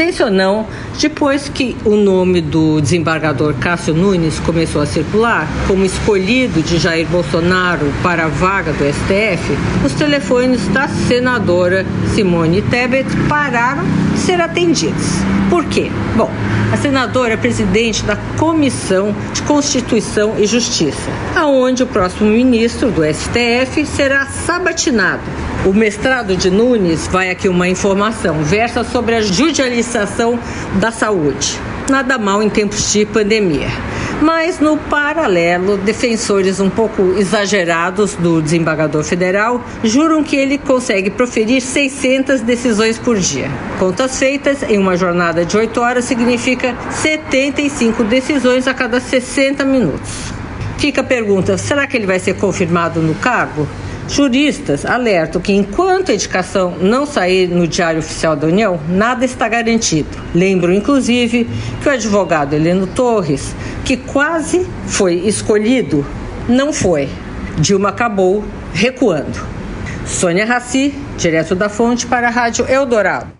Coincidência ou não, depois que o nome do desembargador Cássio Nunes começou a circular como escolhido de Jair Bolsonaro para a vaga do STF, os telefones da senadora Simone Tebet pararam ser atendidos. Por quê? Bom, a senadora é presidente da Comissão de Constituição e Justiça, aonde o próximo ministro do STF será sabatinado o mestrado de Nunes, vai aqui uma informação, versa sobre a judicialização da saúde. Nada mal em tempos de pandemia. Mas, no paralelo, defensores um pouco exagerados do desembargador federal juram que ele consegue proferir 600 decisões por dia. Contas feitas em uma jornada de 8 horas significa 75 decisões a cada 60 minutos. Fica a pergunta: será que ele vai ser confirmado no cargo? Juristas alertam que enquanto a indicação não sair no Diário Oficial da União, nada está garantido. Lembro, inclusive, que o advogado Heleno Torres, que quase foi escolhido, não foi. Dilma acabou recuando. Sônia Raci, direto da fonte para a Rádio Eldorado.